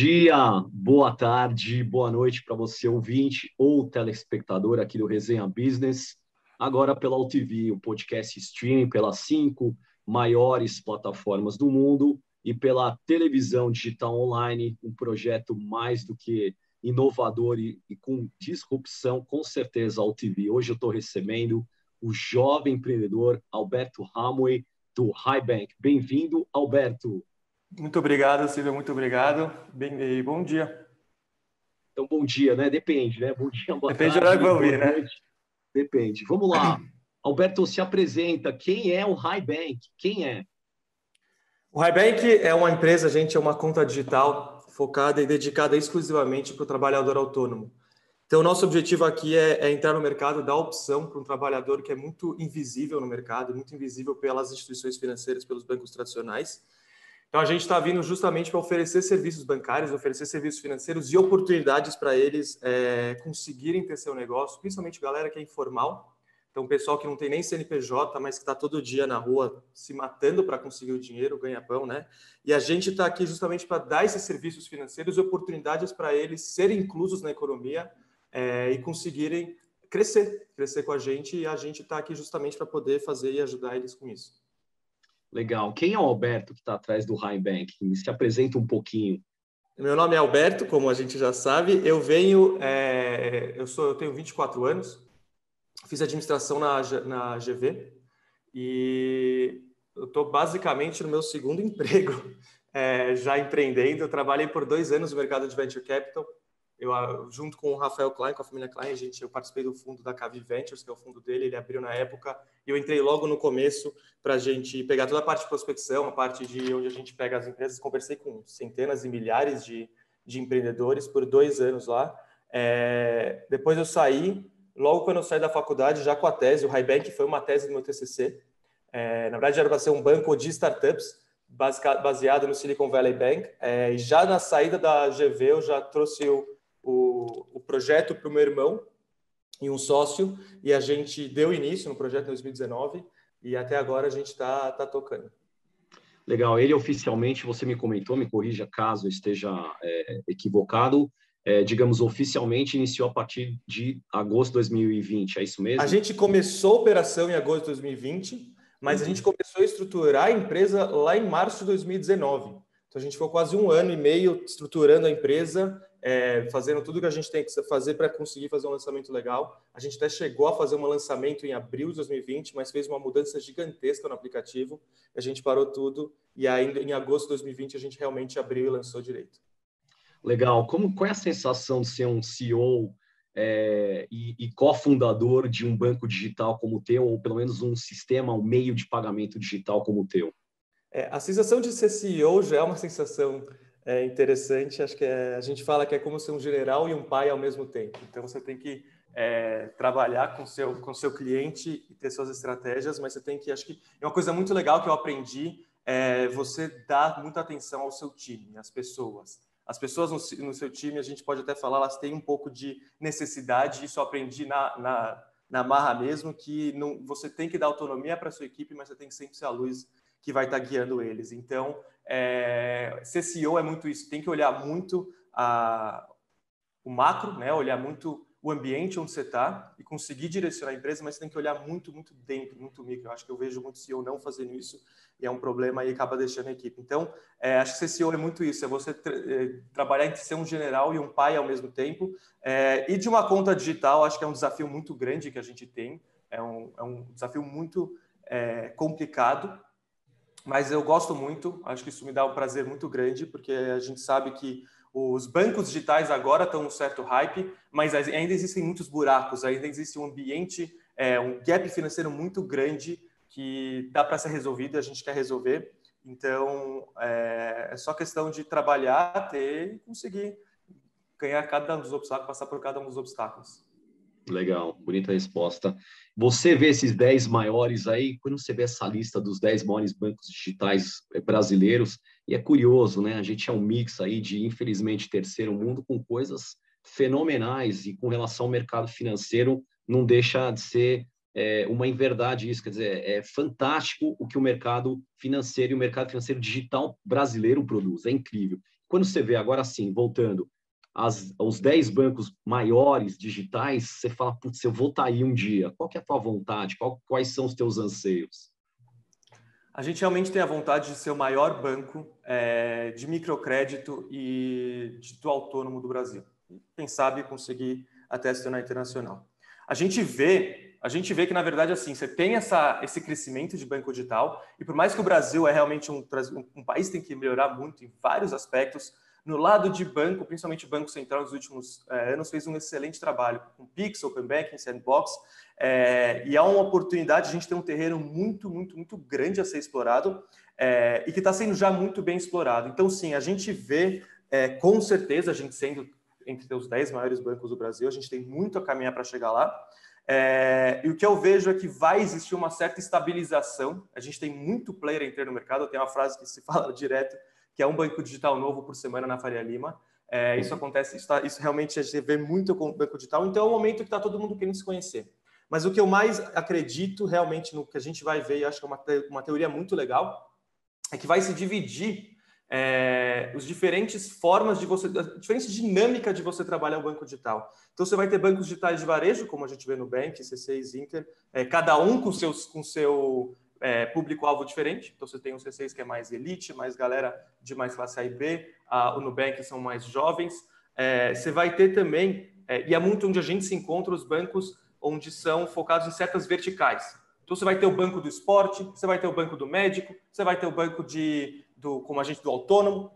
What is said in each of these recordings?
dia, boa tarde, boa noite para você, ouvinte ou telespectador aqui do Resenha Business. Agora pela UTV, o podcast streaming pelas cinco maiores plataformas do mundo e pela televisão digital online, um projeto mais do que inovador e, e com disrupção, com certeza, a UTV. Hoje eu estou recebendo o jovem empreendedor Alberto Ramway, do Highbank. Bem-vindo, Alberto. Muito obrigado, Silvia, muito obrigado. Bem, e bom dia. Então, bom dia, né? Depende, né? Bom dia, boa Depende tarde, do horário que vai ouvir, né? Depende. Vamos lá. Alberto, se apresenta. Quem é o Highbank? Quem é? O Highbank é uma empresa, gente, é uma conta digital focada e dedicada exclusivamente para o trabalhador autônomo. Então, o nosso objetivo aqui é, é entrar no mercado, dar opção para um trabalhador que é muito invisível no mercado, muito invisível pelas instituições financeiras, pelos bancos tradicionais. Então, a gente está vindo justamente para oferecer serviços bancários, oferecer serviços financeiros e oportunidades para eles é, conseguirem ter seu negócio, principalmente galera que é informal. Então, pessoal que não tem nem CNPJ, mas que está todo dia na rua se matando para conseguir o dinheiro, ganha pão, né? E a gente está aqui justamente para dar esses serviços financeiros e oportunidades para eles serem inclusos na economia é, e conseguirem crescer, crescer com a gente. E a gente está aqui justamente para poder fazer e ajudar eles com isso. Legal. Quem é o Alberto que está atrás do? Me se apresenta um pouquinho. Meu nome é Alberto, como a gente já sabe. Eu venho, é, eu sou, eu tenho 24 anos. Fiz administração na, na GV e eu estou basicamente no meu segundo emprego, é, já empreendendo. Eu trabalhei por dois anos no mercado de venture capital eu, ah, junto com o Rafael Klein, com a família Klein, a gente, eu participei do fundo da Cavi Ventures, que é o fundo dele, ele abriu na época, e eu entrei logo no começo para a gente pegar toda a parte de prospecção, a parte de onde a gente pega as empresas. Conversei com centenas e milhares de, de empreendedores por dois anos lá. É, depois eu saí, logo quando eu saí da faculdade, já com a tese, o Highbank foi uma tese do meu TCC. É, na verdade, era para ser um banco de startups, baseado no Silicon Valley Bank. É, já na saída da GV, eu já trouxe o o, o projeto para o meu irmão e um sócio, e a gente deu início no projeto em 2019 e até agora a gente está tá tocando. Legal. Ele oficialmente, você me comentou, me corrija caso esteja é, equivocado, é, digamos, oficialmente iniciou a partir de agosto de 2020, é isso mesmo? A gente começou a operação em agosto de 2020, mas uhum. a gente começou a estruturar a empresa lá em março de 2019. Então a gente ficou quase um ano e meio estruturando a empresa é, fazendo tudo que a gente tem que fazer para conseguir fazer um lançamento legal. A gente até chegou a fazer um lançamento em abril de 2020, mas fez uma mudança gigantesca no aplicativo. A gente parou tudo e ainda em agosto de 2020 a gente realmente abriu e lançou direito. Legal. Como qual é a sensação de ser um CEO é, e, e cofundador de um banco digital como o teu, ou pelo menos um sistema, um meio de pagamento digital como o teu? É, a sensação de ser CEO já é uma sensação é interessante. Acho que é, a gente fala que é como ser um general e um pai ao mesmo tempo. Então você tem que é, trabalhar com seu com seu cliente e ter suas estratégias, mas você tem que acho que é uma coisa muito legal que eu aprendi é você dar muita atenção ao seu time, às pessoas. As pessoas no, no seu time, a gente pode até falar, elas têm um pouco de necessidade. Isso eu aprendi na, na, na marra mesmo, que não, você tem que dar autonomia para sua equipe, mas você tem que sempre ser a luz que vai estar guiando eles. Então, é, ser CEO é muito isso, tem que olhar muito a, o macro, né? olhar muito o ambiente onde você está e conseguir direcionar a empresa, mas você tem que olhar muito, muito dentro, muito micro. Eu acho que eu vejo muito CEO não fazendo isso e é um problema e acaba deixando a equipe. Então, é, acho que ser CEO é muito isso, é você tra é, trabalhar entre ser um general e um pai ao mesmo tempo. É, e de uma conta digital, acho que é um desafio muito grande que a gente tem, é um, é um desafio muito é, complicado, mas eu gosto muito, acho que isso me dá um prazer muito grande, porque a gente sabe que os bancos digitais agora estão um certo hype, mas ainda existem muitos buracos, ainda existe um ambiente, é, um gap financeiro muito grande que dá para ser resolvido e a gente quer resolver. Então, é, é só questão de trabalhar, ter e conseguir ganhar cada um dos obstáculos, passar por cada um dos obstáculos. Legal, bonita resposta. Você vê esses 10 maiores aí, quando você vê essa lista dos 10 maiores bancos digitais eh, brasileiros, e é curioso, né? A gente é um mix aí de, infelizmente, terceiro mundo com coisas fenomenais e com relação ao mercado financeiro, não deixa de ser é, uma inverdade isso. Quer dizer, é fantástico o que o mercado financeiro e o mercado financeiro digital brasileiro produz, é incrível. quando você vê, agora sim, voltando, as, os 10 bancos maiores digitais, você fala, putz, eu vou estar tá aí um dia. Qual que é a tua vontade? Qual, quais são os teus anseios? A gente realmente tem a vontade de ser o maior banco é, de microcrédito e de autônomo do Brasil. Quem sabe conseguir até se tornar internacional. A gente vê, a gente vê que na verdade assim, você tem essa, esse crescimento de banco digital e por mais que o Brasil é realmente um, um país que tem que melhorar muito em vários aspectos, no lado de banco, principalmente o Banco Central nos últimos é, anos fez um excelente trabalho com Pix, Open Banking, Sandbox, é, e há uma oportunidade, a gente tem um terreno muito, muito, muito grande a ser explorado é, e que está sendo já muito bem explorado. Então, sim, a gente vê, com certeza, a gente sendo entre os 10 maiores bancos do Brasil, a gente tem muito a caminhar para chegar lá. É, e o que eu vejo é que vai existir uma certa estabilização. A gente tem muito player entrando no mercado. Tem uma frase que se fala direto que é um banco digital novo por semana na Faria Lima. É, isso acontece, isso, tá, isso, realmente a gente vê muito com o banco digital, então é o momento que está todo mundo querendo se conhecer. Mas o que eu mais acredito realmente no que a gente vai ver, e acho que é uma, uma teoria muito legal, é que vai se dividir é, os diferentes formas de você, a diferente dinâmica de você trabalhar o banco digital. Então você vai ter bancos digitais de varejo, como a gente vê no Bank, C6, Inter, é, cada um com seus com seu é, público-alvo diferente. Então, você tem o C6 que é mais elite, mais galera de mais classe A e B, a, o Nubank são mais jovens. É, você vai ter também, é, e é muito onde a gente se encontra, os bancos onde são focados em certas verticais. Então, você vai ter o banco do esporte, você vai ter o banco do médico, você vai ter o banco de, do, como agente do autônomo,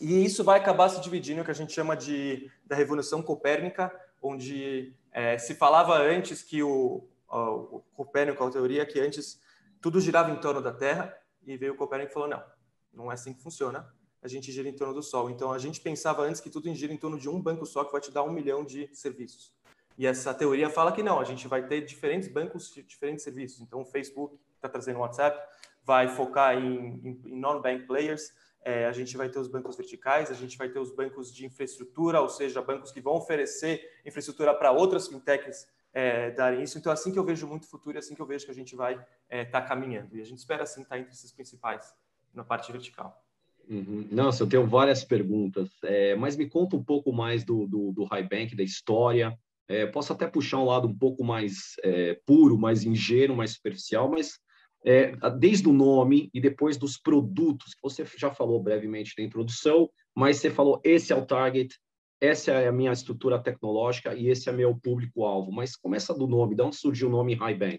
e isso vai acabar se dividindo, o que a gente chama de da Revolução Copérnica, onde é, se falava antes que o, o, o Copérnico, a teoria que antes tudo girava em torno da Terra e veio o Copérnico e falou: não, não é assim que funciona. A gente gira em torno do Sol. Então a gente pensava antes que tudo gira em torno de um banco só que vai te dar um milhão de serviços. E essa teoria fala que não, a gente vai ter diferentes bancos diferentes serviços. Então o Facebook está trazendo o WhatsApp, vai focar em, em, em non-bank players. É, a gente vai ter os bancos verticais, a gente vai ter os bancos de infraestrutura, ou seja, bancos que vão oferecer infraestrutura para outras fintechs é, darem isso. Então, assim que eu vejo muito futuro é assim que eu vejo que a gente vai estar é, tá caminhando. E a gente espera, assim, estar tá entre esses principais na parte vertical. Uhum. Nossa, eu tenho várias perguntas, é, mas me conta um pouco mais do, do, do High Bank, da história. É, posso até puxar um lado um pouco mais é, puro, mais ingênuo, mais superficial, mas é, desde o nome e depois dos produtos, que você já falou brevemente na introdução, mas você falou esse é o target, essa é a minha estrutura tecnológica e esse é meu público-alvo. Mas começa do nome, de onde surgiu o nome High Bank?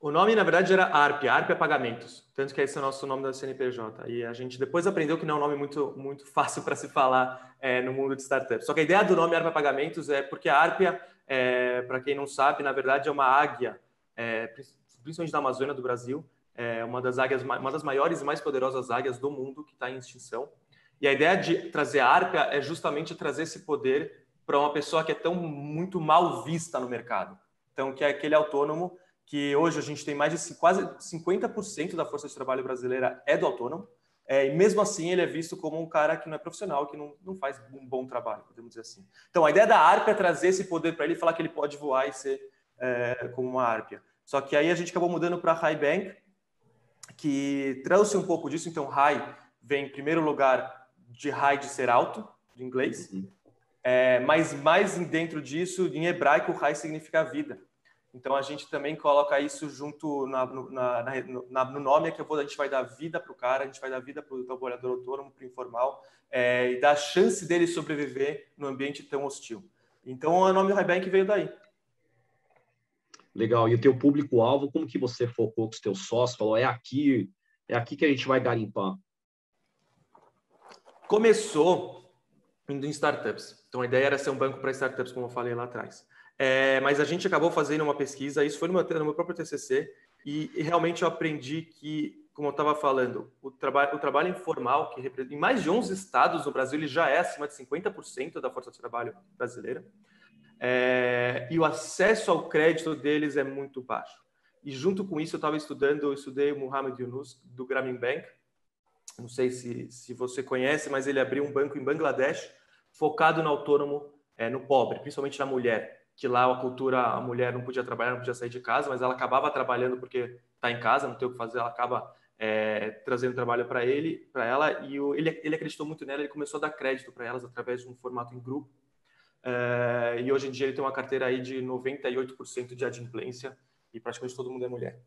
O nome, na verdade, era ARP, ARP é pagamentos, tanto que esse é o nosso nome da CNPJ. E a gente depois aprendeu que não é um nome muito, muito fácil para se falar é, no mundo de startups. Só que a ideia do nome ARP é pagamentos é porque a Arpia, é, para quem não sabe, na verdade é uma águia, é, principalmente da Amazônia do Brasil, é uma das águias, uma das maiores e mais poderosas águias do mundo que está em extinção. E a ideia de trazer a Arpia é justamente trazer esse poder para uma pessoa que é tão muito mal vista no mercado. Então, que é aquele autônomo que hoje a gente tem mais de quase 50% da força de trabalho brasileira é do autônomo, é, e mesmo assim ele é visto como um cara que não é profissional, que não, não faz um bom trabalho, podemos dizer assim. Então, a ideia da Arpia é trazer esse poder para ele falar que ele pode voar e ser é, como uma Arpia. Só que aí a gente acabou mudando para High Bank, que trouxe um pouco disso. Então, High vem em primeiro lugar de high de ser alto, de inglês, uhum. é, mas mais dentro disso, em hebraico, high significa vida. Então a gente também coloca isso junto na, na, na, no nome, é que a gente vai dar vida para o cara, a gente vai dar vida para o trabalhador autônomo, para o informal, é, e dar a chance dele sobreviver no ambiente tão hostil. Então o nome High Bank veio daí. Legal. E o teu público-alvo, como que você focou com os teus sócios? Falou, é aqui, é aqui que a gente vai garimpar. Começou indo em startups. Então a ideia era ser um banco para startups, como eu falei lá atrás. É, mas a gente acabou fazendo uma pesquisa, isso foi no meu, no meu próprio TCC, e, e, realmente eu aprendi que, como eu estava falando, o, traba o trabalho informal, que em mais de 11 estados no Brasil, ele já é acima de 50% da força de trabalho brasileira, é, e o acesso ao crédito deles é muito baixo. E junto com isso, eu estava estudando, eu estudei o Mohamed Yunus, do Grameen Bank, não sei se, se você conhece, mas ele abriu um banco em Bangladesh focado no autônomo, é, no pobre, principalmente na mulher, que lá a cultura, a mulher não podia trabalhar, não podia sair de casa, mas ela acabava trabalhando porque está em casa, não tem o que fazer, ela acaba é, trazendo trabalho para ele, para ela, e o, ele, ele acreditou muito nela, ele começou a dar crédito para elas através de um formato em grupo. É, e hoje em dia ele tem uma carteira aí de 98% de adimplência e praticamente todo mundo é mulher.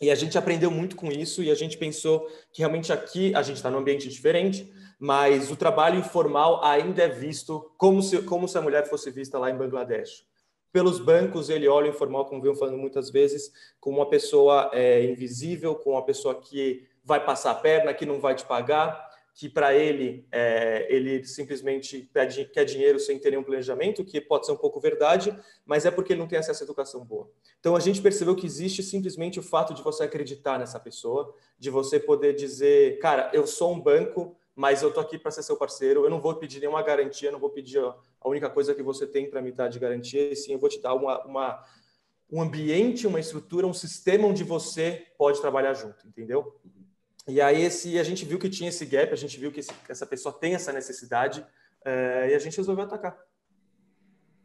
E a gente aprendeu muito com isso e a gente pensou que realmente aqui a gente está num ambiente diferente, mas o trabalho informal ainda é visto como se, como se a mulher fosse vista lá em Bangladesh. Pelos bancos, ele olha o informal, como venho falando muitas vezes, como uma pessoa é, invisível, como uma pessoa que vai passar a perna, que não vai te pagar, que para ele, é, ele simplesmente pede, quer dinheiro sem ter nenhum planejamento, que pode ser um pouco verdade, mas é porque ele não tem acesso à educação boa. Então a gente percebeu que existe simplesmente o fato de você acreditar nessa pessoa, de você poder dizer, cara, eu sou um banco, mas eu tô aqui para ser seu parceiro, eu não vou pedir nenhuma garantia, não vou pedir a única coisa que você tem para me dar de garantia, e sim eu vou te dar uma, uma, um ambiente, uma estrutura, um sistema onde você pode trabalhar junto, entendeu? E aí esse, a gente viu que tinha esse gap, a gente viu que esse, essa pessoa tem essa necessidade é, e a gente resolveu atacar.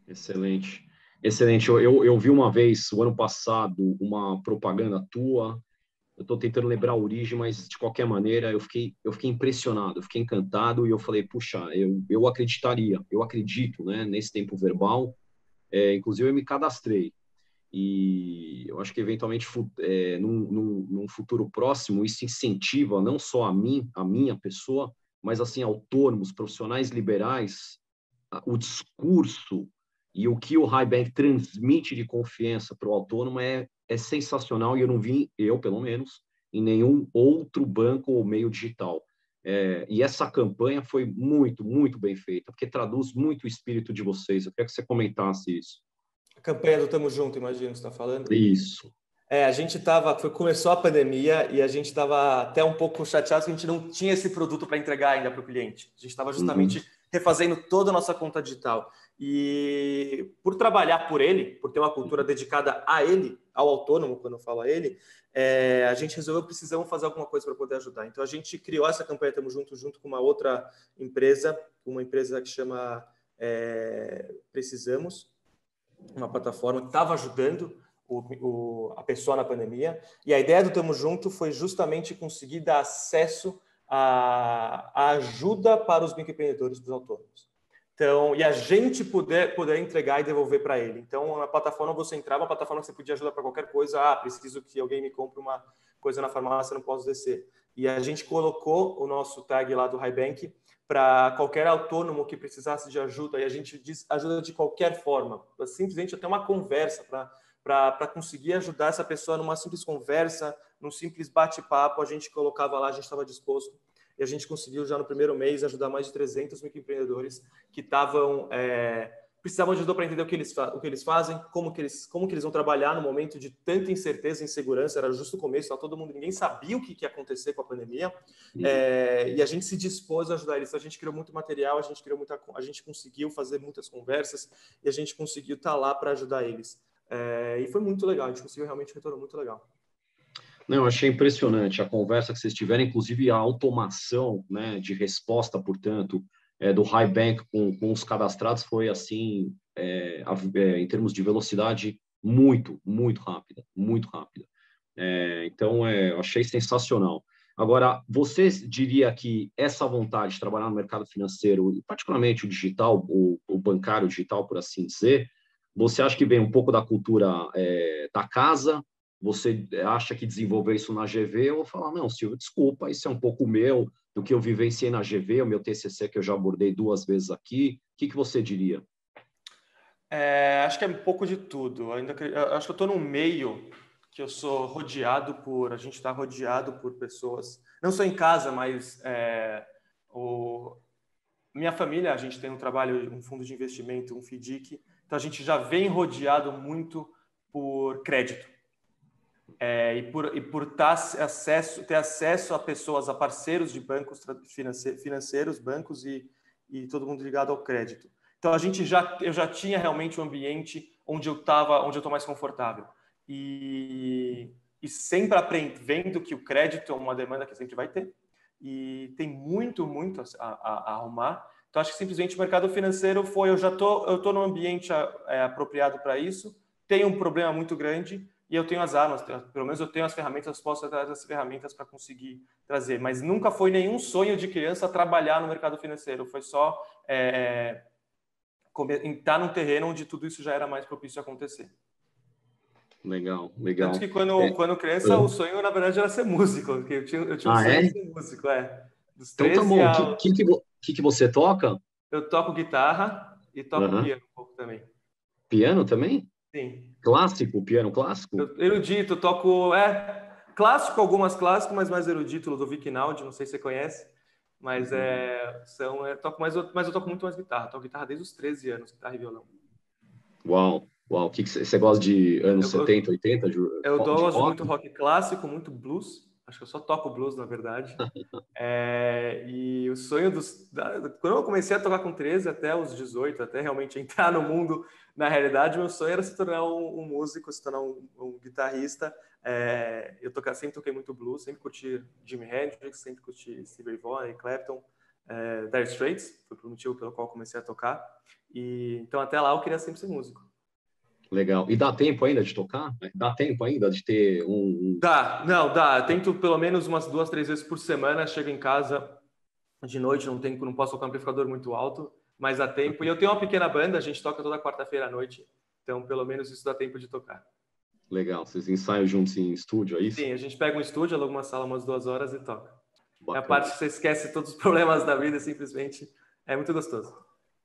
Excelente. Excelente. Eu, eu, eu vi uma vez, o ano passado, uma propaganda tua eu estou tentando lembrar a origem, mas de qualquer maneira eu fiquei, eu fiquei impressionado, eu fiquei encantado e eu falei, puxa, eu, eu acreditaria, eu acredito, né, nesse tempo verbal. É, inclusive eu me cadastrei e eu acho que eventualmente é, num, num, num, futuro próximo isso incentiva não só a mim, a minha pessoa, mas assim autônomos, profissionais liberais, o discurso e o que o High Bank transmite de confiança para o autônomo é é sensacional e eu não vi, eu pelo menos, em nenhum outro banco ou meio digital. É, e essa campanha foi muito, muito bem feita, porque traduz muito o espírito de vocês. Eu queria que você comentasse isso. Campanha do Tamo Junto, imagino que você está falando. Isso. É, a gente estava, começou a pandemia e a gente estava até um pouco chateado que a gente não tinha esse produto para entregar ainda para o cliente. A gente estava justamente uhum. refazendo toda a nossa conta digital. E por trabalhar por ele, por ter uma cultura dedicada a ele, ao autônomo, quando eu falo a ele, é, a gente resolveu precisamos fazer alguma coisa para poder ajudar. Então a gente criou essa campanha Tamo Junto junto com uma outra empresa, uma empresa que chama é, Precisamos, uma plataforma que estava ajudando o, o, a pessoa na pandemia. E a ideia do Tamo Junto foi justamente conseguir dar acesso à, ajuda para os microempreendedores, os autônomos. Então, e a gente poder, poder entregar e devolver para ele. Então, na plataforma você entrava, uma plataforma que você podia ajudar para qualquer coisa. Ah, preciso que alguém me compre uma coisa na farmácia, não posso descer. E a gente colocou o nosso tag lá do Highbank para qualquer autônomo que precisasse de ajuda. E a gente diz ajuda de qualquer forma, simplesmente até uma conversa para conseguir ajudar essa pessoa numa simples conversa, num simples bate-papo. A gente colocava lá, a gente estava disposto e a gente conseguiu já no primeiro mês ajudar mais de 300 microempreendedores que estavam é, precisavam de ajuda para entender o que eles o que eles fazem, como que eles como que eles vão trabalhar no momento de tanta incerteza e insegurança. Era justo o começo, tá todo mundo ninguém sabia o que, que ia acontecer com a pandemia é, e a gente se dispôs a ajudar eles. Então, a gente criou muito material, a gente criou muita, a gente conseguiu fazer muitas conversas e a gente conseguiu estar tá lá para ajudar eles. É, e foi muito legal, a gente conseguiu realmente um retorno muito legal. Não, eu achei impressionante a conversa que vocês tiveram, inclusive a automação né, de resposta, portanto, é, do High Bank com, com, os cadastrados foi assim, é, é, em termos de velocidade, muito, muito rápida, muito rápida. É, então, é, achei sensacional. Agora, você diria que essa vontade de trabalhar no mercado financeiro, particularmente o digital, o, o bancário digital, por assim dizer, você acha que vem um pouco da cultura é, da casa, você acha que desenvolver isso na GV, vou falar, não, Silvio, desculpa, isso é um pouco meu, do que eu vivenciei na GV, o meu TCC que eu já abordei duas vezes aqui. O que, que você diria? É, acho que é um pouco de tudo. Ainda acho que eu estou num meio que eu sou rodeado por, a gente está rodeado por pessoas, não só em casa, mas é, o, minha família, a gente tem um trabalho, um fundo de investimento, um FDIC, então a gente já vem rodeado muito por crédito é, e por, e por tar acesso, ter acesso a pessoas, a parceiros de bancos financeiros, bancos e, e todo mundo ligado ao crédito. Então a gente já, eu já tinha realmente um ambiente onde eu estava, onde eu estou mais confortável. E, e sempre aprendendo que o crédito é uma demanda que sempre vai ter e tem muito, muito a, a, a arrumar. Então acho que simplesmente o mercado financeiro foi, eu já tô, eu tô no ambiente é, apropriado para isso, tem um problema muito grande e eu tenho as armas, pelo menos eu tenho as ferramentas, posso trazer as ferramentas para conseguir trazer. Mas nunca foi nenhum sonho de criança trabalhar no mercado financeiro, foi só é, entrar num terreno onde tudo isso já era mais propício a acontecer. Legal, legal. Tanto que quando, é. quando criança, é. o sonho, na verdade, era ser músico. Eu tinha, eu tinha ah, um sonho é? de ser músico, é. Dos então tá bom. O ao... que, que, que, que, você toca? Eu toco guitarra e toco piano um pouco também. Piano também? Sim. Clássico, piano clássico? Erudito, toco... É, clássico, algumas clássicos, mas mais erudito, Ludovic Naldi, não sei se você conhece. Mas uhum. é, são, é, toco mais, mas eu toco muito mais guitarra. Toco guitarra desde os 13 anos, guitarra e violão. Uau, uau. Que que você gosta de anos eu, 70, 80? De, eu gosto muito rock clássico, muito blues. Acho que eu só toco blues, na verdade. é, e o sonho dos. Da, quando eu comecei a tocar com 13 até os 18, até realmente entrar no mundo, na realidade, meu sonho era se tornar um, um músico, se tornar um, um guitarrista. É, eu toca, sempre toquei muito blues, sempre curti Jimi Hendrix, sempre curti Steve Ray Vaughan, Clapton, é, Dire Straits, foi o motivo pelo qual comecei a tocar. E então até lá eu queria sempre ser músico. Legal. E dá tempo ainda de tocar? Dá tempo ainda de ter um. Dá, não, dá. Tento pelo menos umas duas, três vezes por semana. Chego em casa de noite, não tenho, não posso tocar um amplificador muito alto, mas dá tempo. E eu tenho uma pequena banda, a gente toca toda quarta-feira à noite. Então, pelo menos isso dá tempo de tocar. Legal. Vocês ensaiam juntos em estúdio, é isso? Sim, a gente pega um estúdio, aluga uma sala umas duas horas e toca. Bacana. É a parte que você esquece todos os problemas da vida, simplesmente. É muito gostoso.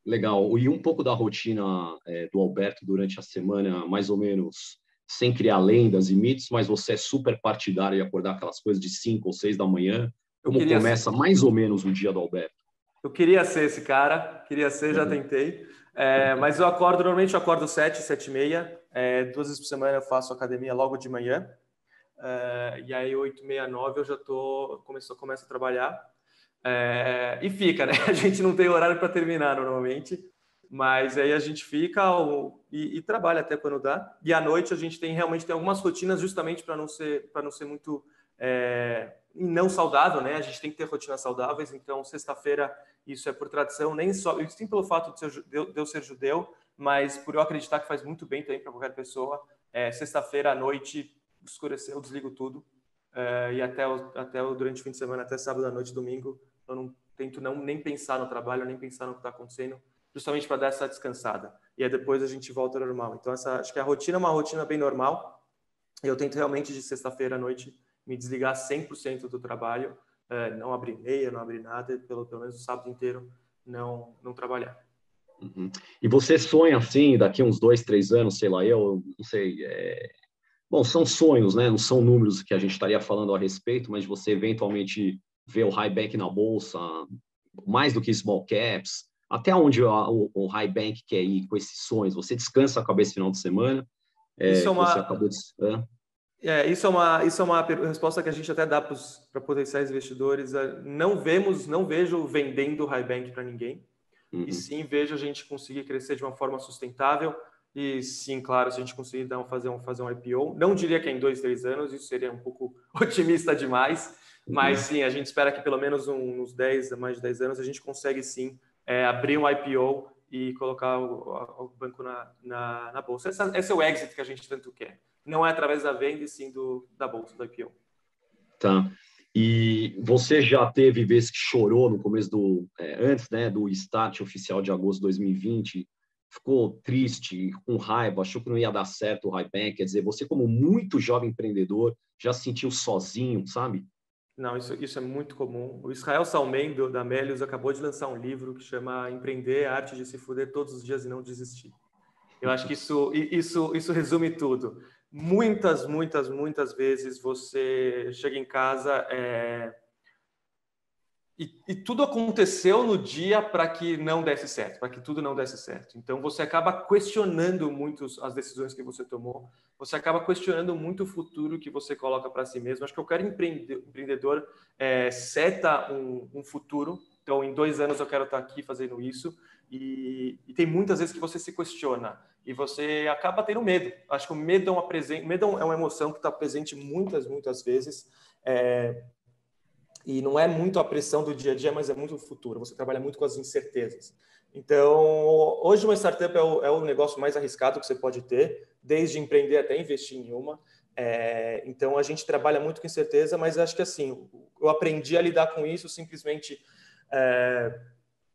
Legal. E um pouco da rotina é, do Alberto durante a semana, mais ou menos, sem criar lendas e mitos, mas você é super partidário e acordar aquelas coisas de 5 ou 6 da manhã. Como começa ser... mais ou menos o dia do Alberto? Eu queria ser esse cara, queria ser, já uhum. tentei. É, mas eu acordo, normalmente eu acordo 7, 7 e meia. É, duas vezes por semana eu faço academia logo de manhã. É, e aí, 8, meia, 9 eu já tô, começo, começo a trabalhar. É, e fica, né? A gente não tem horário para terminar normalmente, mas aí a gente fica e, e, trabalha até quando dá. E à noite a gente tem realmente tem algumas rotinas justamente para não ser para não ser muito é, não saudável, né? A gente tem que ter rotinas saudáveis. Então sexta-feira isso é por tradição, nem só sim pelo fato de, ser, de eu ser judeu, mas por eu acreditar que faz muito bem também para qualquer pessoa. É, sexta-feira à noite escureceu, eu desligo tudo. É, e até, o, até o, durante o fim de semana, até sábado à noite, domingo, eu não tento não nem pensar no trabalho, nem pensar no que está acontecendo, justamente para dar essa descansada. E aí depois a gente volta ao normal. Então essa, acho que a rotina é uma rotina bem normal. Eu tento realmente de sexta-feira à noite me desligar 100% do trabalho, é, não abrir meia, não abrir nada, pelo, pelo menos o sábado inteiro não não trabalhar. Uhum. E você sonha assim, daqui uns dois, três anos, sei lá, eu não sei, é... bom, são sonhos, né? Não são números que a gente estaria falando a respeito, mas você eventualmente ver o high bank na bolsa, mais do que small caps, até onde o, o high bank quer ir com esses sonhos? Você descansa a cabeça no final de semana? É, isso é uma... De... É, isso é uma isso é uma resposta que a gente até dá para potenciais investidores. É, não vemos, não vejo vendendo high bank para ninguém. Uhum. E sim vejo a gente conseguir crescer de uma forma sustentável. E sim, claro, se a gente conseguir dar um, fazer, um, fazer um IPO, não diria que é em dois, três anos, isso seria um pouco otimista demais, mas sim, a gente espera que pelo menos uns 10, mais de 10 anos, a gente consegue sim é, abrir um IPO e colocar o, o banco na, na, na bolsa. Essa, esse é o exit que a gente tanto quer. Não é através da venda, e sim do, da bolsa, do IPO. Tá. E você já teve vezes que chorou no começo do, é, antes né, do start oficial de agosto de 2020, ficou triste, com raiva, achou que não ia dar certo o high bank, quer dizer, você como muito jovem empreendedor, já se sentiu sozinho, sabe? Não, isso, isso é muito comum. O Israel Salmen, do, da Melius, acabou de lançar um livro que chama Empreender, a Arte de se Fuder Todos os Dias e Não Desistir. Eu acho que isso, isso, isso resume tudo. Muitas, muitas, muitas vezes você chega em casa é, e, e, tudo aconteceu no dia para que não desse certo, para que tudo não desse certo. Então você acaba questionando muito as decisões que você tomou, você acaba questionando muito o futuro que você coloca para si mesmo. Acho que eu quero empreendedor é, seta um, um, futuro. Então, em dois anos eu quero estar aqui fazendo isso. E, e tem muitas vezes que você se questiona e você acaba tendo medo. Acho que o medo é uma, presen medo é uma emoção que está presente muitas, muitas vezes. É, e não é muito a pressão do dia a dia, mas é muito o futuro. Você trabalha muito com as incertezas. Então, hoje uma startup é o, é o negócio mais arriscado que você pode ter, desde empreender até investir em uma. É, então, a gente trabalha muito com incerteza, mas acho que assim, eu aprendi a lidar com isso simplesmente é,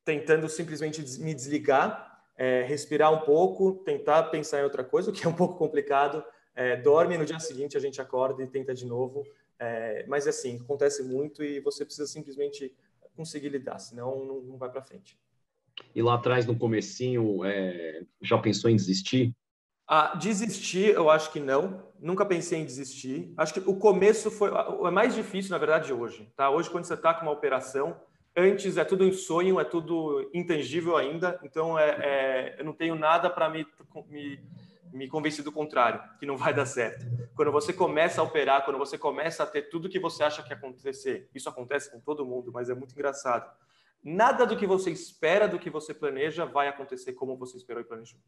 tentando simplesmente me desligar, é, respirar um pouco, tentar pensar em outra coisa, o que é um pouco complicado. É, dorme no dia seguinte, a gente acorda e tenta de novo. É, mas assim, acontece muito e você precisa simplesmente conseguir lidar, senão não, não vai para frente. E lá atrás, no comecinho, é, já pensou em desistir? Ah, desistir, eu acho que não. Nunca pensei em desistir. Acho que o começo foi é mais difícil, na verdade, hoje. Tá? Hoje, quando você está com uma operação, antes é tudo em sonho, é tudo intangível ainda. Então, é, é eu não tenho nada para me, me, me convencer do contrário, que não vai dar certo. Quando você começa a operar, quando você começa a ter tudo que você acha que acontecer, isso acontece com todo mundo, mas é muito engraçado nada do que você espera, do que você planeja, vai acontecer como você esperou e planejou.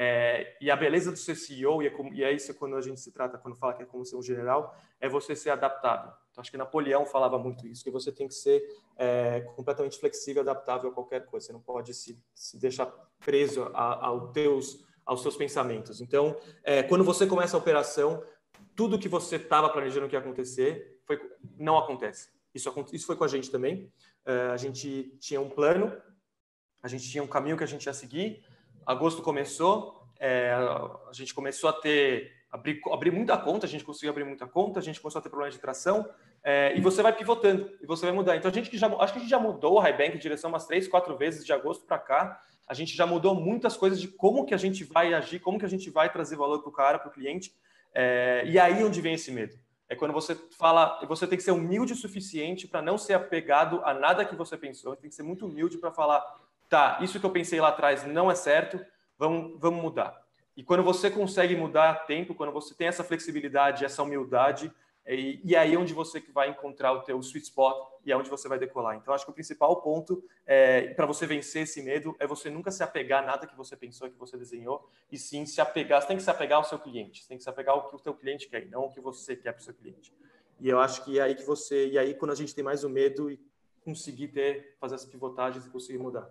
É, e a beleza do ser CEO, e é, como, e é, isso quando a gente se trata, quando fala que é como ser um general, é você ser adaptável. Então, acho que Napoleão falava muito isso, que você tem que ser é, completamente flexível, adaptável a qualquer coisa. Você não pode se, se deixar preso a, ao teus, aos seus pensamentos. Então, é, quando você começa a operação, tudo que você estava planejando que ia acontecer foi, não acontece. Isso, isso foi com a gente também. Uh, a gente tinha um plano, a gente tinha um caminho que a gente ia seguir. Agosto começou, é, a gente começou a ter abrir, abrir muita conta, a gente conseguiu abrir muita conta, a gente começou a ter problemas de tração, é, e você vai pivotando, e você vai mudar. Então, a gente que já, acho que a gente já mudou o Highbank em direção umas três, quatro vezes de agosto para cá. A gente já mudou muitas coisas de como que a gente vai agir, como que a gente vai trazer valor para o cara, para o cliente. É, e aí onde vem esse medo é quando você fala, você tem que ser humilde o suficiente para não ser apegado a nada que você pensou, tem que ser muito humilde para falar, tá, isso que eu pensei lá atrás não é certo, vamos, vamos mudar. E quando você consegue mudar a tempo, quando você tem essa flexibilidade, essa humildade, e, e aí é onde você vai encontrar o teu sweet spot e é onde você vai decolar. Então, acho que o principal ponto é, para você vencer esse medo é você nunca se apegar a nada que você pensou, que você desenhou, e sim se apegar. Você tem que se apegar ao seu cliente, você tem que se apegar ao que o seu cliente quer, não ao que você quer para o seu cliente. E eu acho que é aí que você, e aí quando a gente tem mais o medo e conseguir ter, fazer as pivotagens e conseguir mudar.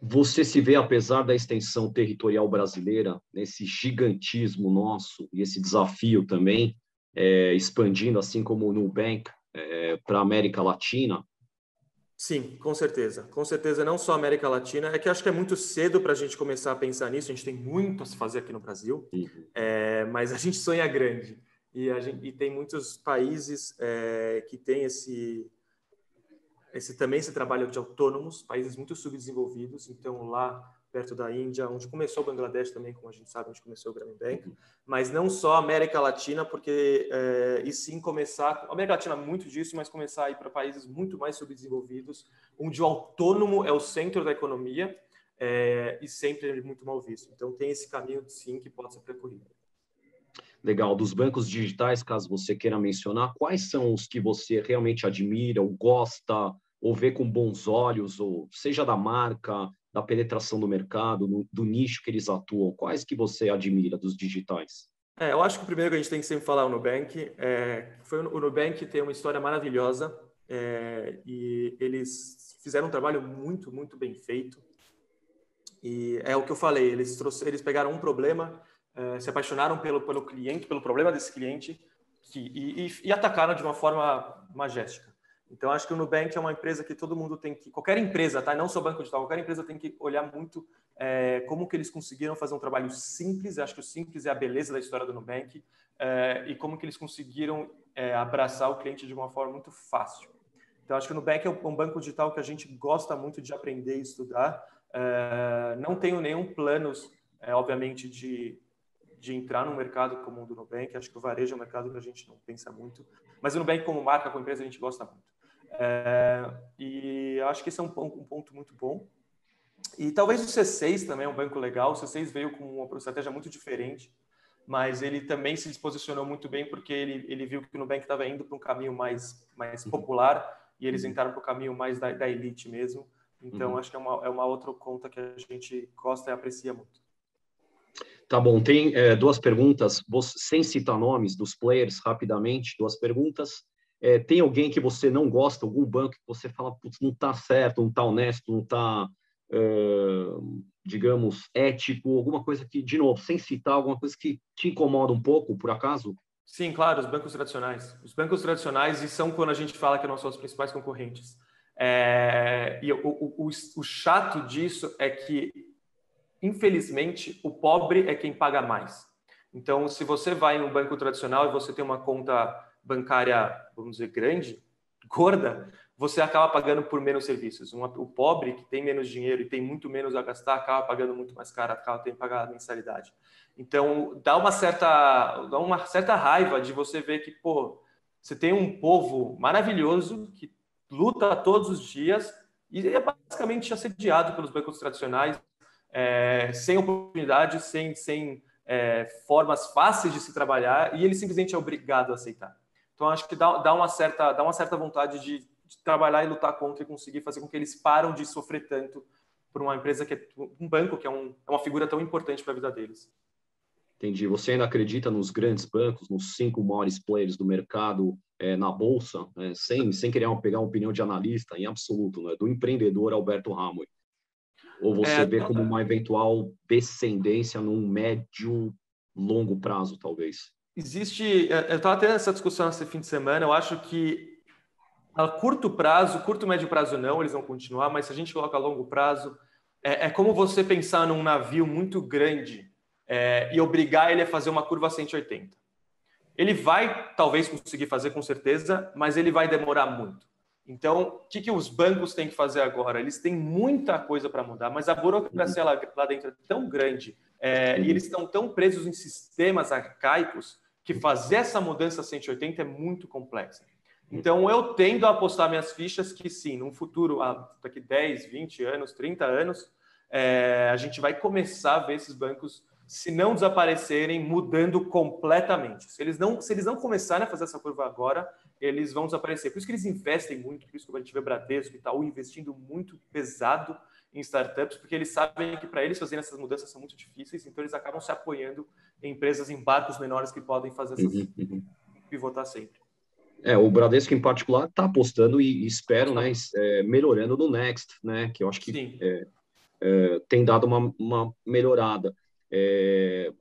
Você se vê, apesar da extensão territorial brasileira, nesse gigantismo nosso e esse desafio também, é, expandindo, assim como o Nubank, é, para a América Latina? Sim, com certeza. Com certeza, não só América Latina. É que acho que é muito cedo para a gente começar a pensar nisso. A gente tem muito a se fazer aqui no Brasil, uhum. é, mas a gente sonha grande. E, gente, e tem muitos países é, que têm esse, esse também esse trabalho de autônomos, países muito subdesenvolvidos. Então, lá perto da Índia, onde começou o Bangladesh também, como a gente sabe, onde começou o Grameen Bank, uhum. mas não só a América Latina, porque é, e sim começar, a América Latina muito disso, mas começar a ir para países muito mais subdesenvolvidos, onde o autônomo é o centro da economia é, e sempre é muito mal visto. Então tem esse caminho sim que pode ser percorrido. Legal. Dos bancos digitais, caso você queira mencionar, quais são os que você realmente admira, ou gosta, ou vê com bons olhos, ou seja da marca, da penetração do mercado, no, do nicho que eles atuam? Quais que você admira dos digitais? É, eu acho que o primeiro que a gente tem que sempre falar é o Nubank. É, foi o Nubank tem uma história maravilhosa é, e eles fizeram um trabalho muito, muito bem feito. E é o que eu falei, eles, eles pegaram um problema, é, se apaixonaram pelo, pelo cliente, pelo problema desse cliente que, e, e, e atacaram de uma forma magética. Então, acho que o Nubank é uma empresa que todo mundo tem que, qualquer empresa, tá? Não só banco digital, qualquer empresa tem que olhar muito é, como que eles conseguiram fazer um trabalho simples. Acho que o simples é a beleza da história do Nubank é, e como que eles conseguiram é, abraçar o cliente de uma forma muito fácil. Então, acho que o Nubank é um banco digital que a gente gosta muito de aprender e estudar. É, não tenho nenhum planos, é, obviamente, de de entrar no mercado como o do Nubank. Acho que o varejo é um mercado que a gente não pensa muito, mas o Nubank como marca, como empresa, a gente gosta muito. É, e acho que esse é um, um, ponto muito bom. E talvez o C6 também é um banco legal. O C6 veio com uma estratégia muito diferente, mas ele também se posicionou muito bem porque ele, ele viu que o Nubank estava indo para um caminho mais, mais uhum. popular e eles uhum. entraram para o caminho mais da, da elite mesmo. Então, uhum. acho que é uma, é uma outra conta que a gente gosta e aprecia muito. Tá bom, tem é, duas perguntas, sem citar nomes dos players, rapidamente, duas perguntas. É, tem alguém que você não gosta, algum banco que você fala, putz, não está certo, não está honesto, não está digamos, ético, alguma coisa que, de novo, sem citar, alguma coisa que te incomoda um pouco, por acaso? Sim, claro, os bancos tradicionais. Os bancos tradicionais, e são quando a gente fala que não são os principais concorrentes. É, e o, o, o, chato disso é que, infelizmente, o pobre é quem paga mais. Então, se você vai em um banco tradicional e você tem uma conta bancária, vamos dizer, grande, gorda, você acaba pagando por menos serviços. Um, o pobre, que tem menos dinheiro e tem muito menos a gastar, acaba pagando muito mais caro, acaba tendo que pagar a mensalidade. Então, dá uma certa, dá uma certa raiva de você ver que, pô, você tem um povo maravilhoso que luta todos os dias e é basicamente assediado pelos bancos tradicionais, é, sem oportunidades, sem, sem é, formas fáceis de se trabalhar, e ele simplesmente é obrigado a aceitar. Então, acho que dá, dá, uma, certa, dá uma certa vontade de, de trabalhar e lutar contra e conseguir fazer com que eles param de sofrer tanto por uma empresa que é um banco, que é, um, é uma figura tão importante para a vida deles. Entendi. Você ainda acredita nos grandes bancos, nos cinco maiores players do mercado é, na bolsa, né? sem, sem querer pegar uma opinião de analista, em absoluto, né? do empreendedor Alberto Ramoi? Ou você é, vê como uma eventual descendência num médio, longo prazo, talvez? Existe. É, eu estava tendo essa discussão esse fim de semana. Eu acho que a curto prazo, curto, médio prazo não, eles vão continuar, mas se a gente coloca a longo prazo, é, é como você pensar num navio muito grande é, e obrigar ele a fazer uma curva 180. Ele vai talvez conseguir fazer com certeza, mas ele vai demorar muito. Então, o que, que os bancos têm que fazer agora? Eles têm muita coisa para mudar, mas a burocracia lá, lá dentro é tão grande é, e eles estão tão presos em sistemas arcaicos que fazer essa mudança 180 é muito complexa. Então, eu tendo a apostar minhas fichas que sim, no futuro, daqui 10, 20 anos, 30 anos, é, a gente vai começar a ver esses bancos se não desaparecerem, mudando completamente. Se eles não, se eles não começarem a fazer essa curva agora, eles vão desaparecer. Por isso que eles investem muito, por isso que a gente vê Bradesco e Itaú investindo muito pesado em startups, porque eles sabem que para eles fazerem essas mudanças são muito difíceis, então eles acabam se apoiando em empresas em barcos menores que podem fazer essas uhum, uhum. pivotar sempre. É, o Bradesco em particular está apostando e, e espero, né, é, melhorando no Next, né, que eu acho que é, é, tem dado uma, uma melhorada. É,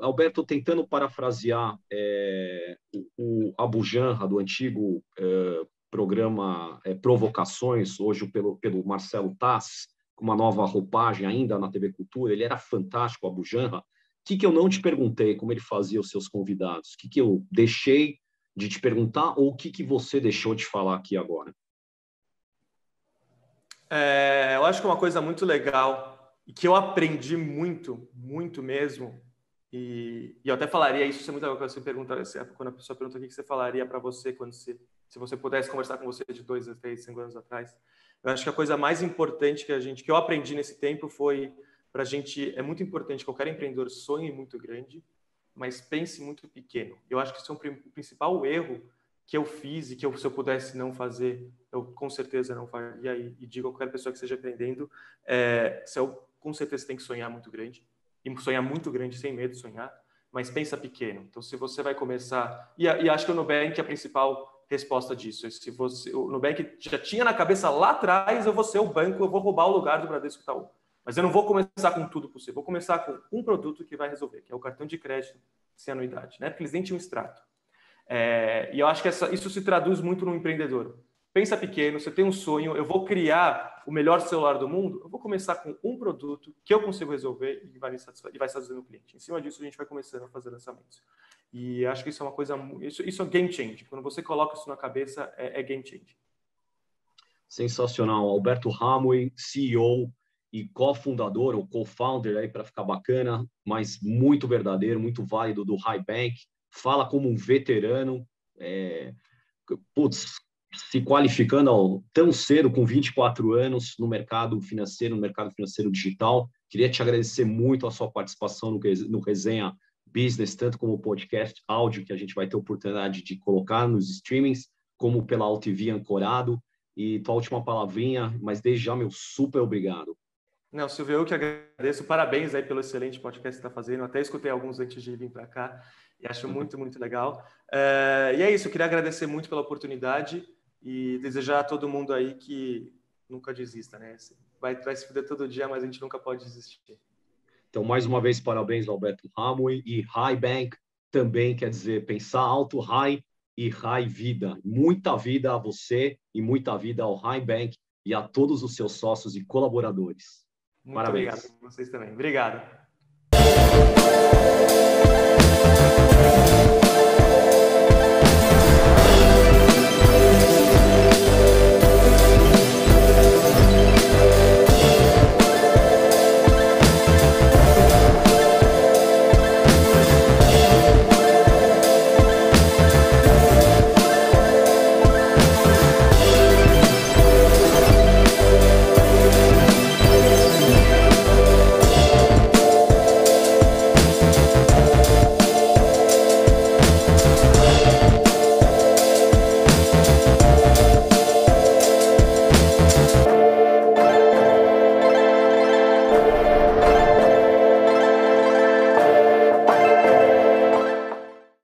Alberto, tentando parafrasear é, o, o Abu Janra, do antigo é, programa Provocações, hoje pelo, pelo Marcelo Tass, com uma nova roupagem ainda na TV Cultura, ele era fantástico, Abu Janra. O que, que eu não te perguntei, como ele fazia os seus convidados? O que, que eu deixei de te perguntar ou o que, que você deixou de falar aqui agora? É, eu acho que uma coisa muito legal e que eu aprendi muito, muito mesmo. E, e eu até falaria isso, isso é muito legal quando você pergunta, quando a pessoa pergunta o que você falaria para você quando se, se você pudesse conversar com você de dois, três, cinco anos atrás. Eu acho que a coisa mais importante que a gente, que eu aprendi nesse tempo foi para a gente, é muito importante qualquer empreendedor sonhe muito grande, mas pense muito pequeno. Eu acho que isso é um principal erro que eu fiz e que eu, se eu pudesse não fazer, eu com certeza não faria. E, e digo a qualquer pessoa que esteja aprendendo, é, eu com certeza tem que sonhar muito grande. E sonhar muito grande sem medo de sonhar, mas pensa pequeno. Então, se você vai começar. E, e acho que o Nubank é a principal resposta disso. Se você, o Nubank já tinha na cabeça lá atrás, eu vou ser o banco, eu vou roubar o lugar do Bradesco Itaú. Mas eu não vou começar com tudo possível. Vou começar com um produto que vai resolver, que é o cartão de crédito sem anuidade, né? Porque eles nem tinham extrato. É, e eu acho que essa, isso se traduz muito no empreendedor pensa pequeno, você tem um sonho, eu vou criar o melhor celular do mundo, eu vou começar com um produto que eu consigo resolver e vai, me satisfazer, e vai satisfazer cliente. Em cima disso, a gente vai começando a fazer lançamentos. E acho que isso é uma coisa, isso, isso é game change. Quando você coloca isso na cabeça, é, é game change. Sensacional. Alberto Ramui, CEO e cofundador ou co-founder aí para ficar bacana, mas muito verdadeiro, muito válido do High Bank. Fala como um veterano. É, putz, se qualificando ao, tão cedo, com 24 anos, no mercado financeiro, no mercado financeiro digital. Queria te agradecer muito a sua participação no, no Resenha Business, tanto como podcast áudio, que a gente vai ter oportunidade de colocar nos streamings, como pela AltV ancorado. E tua última palavrinha, mas desde já, meu super obrigado. Não, Silvio, eu que agradeço. Parabéns aí pelo excelente podcast que está fazendo. Até escutei alguns antes de vir para cá e acho muito, muito legal. É, e é isso, eu queria agradecer muito pela oportunidade e desejar a todo mundo aí que nunca desista, né? vai, vai se fuder todo dia, mas a gente nunca pode desistir. Então, mais uma vez, parabéns, Alberto Hamway. E High Bank também quer dizer pensar alto, high e high vida. Muita vida a você e muita vida ao High Bank e a todos os seus sócios e colaboradores. Muito Parabéns. obrigado. Vocês também. Obrigado.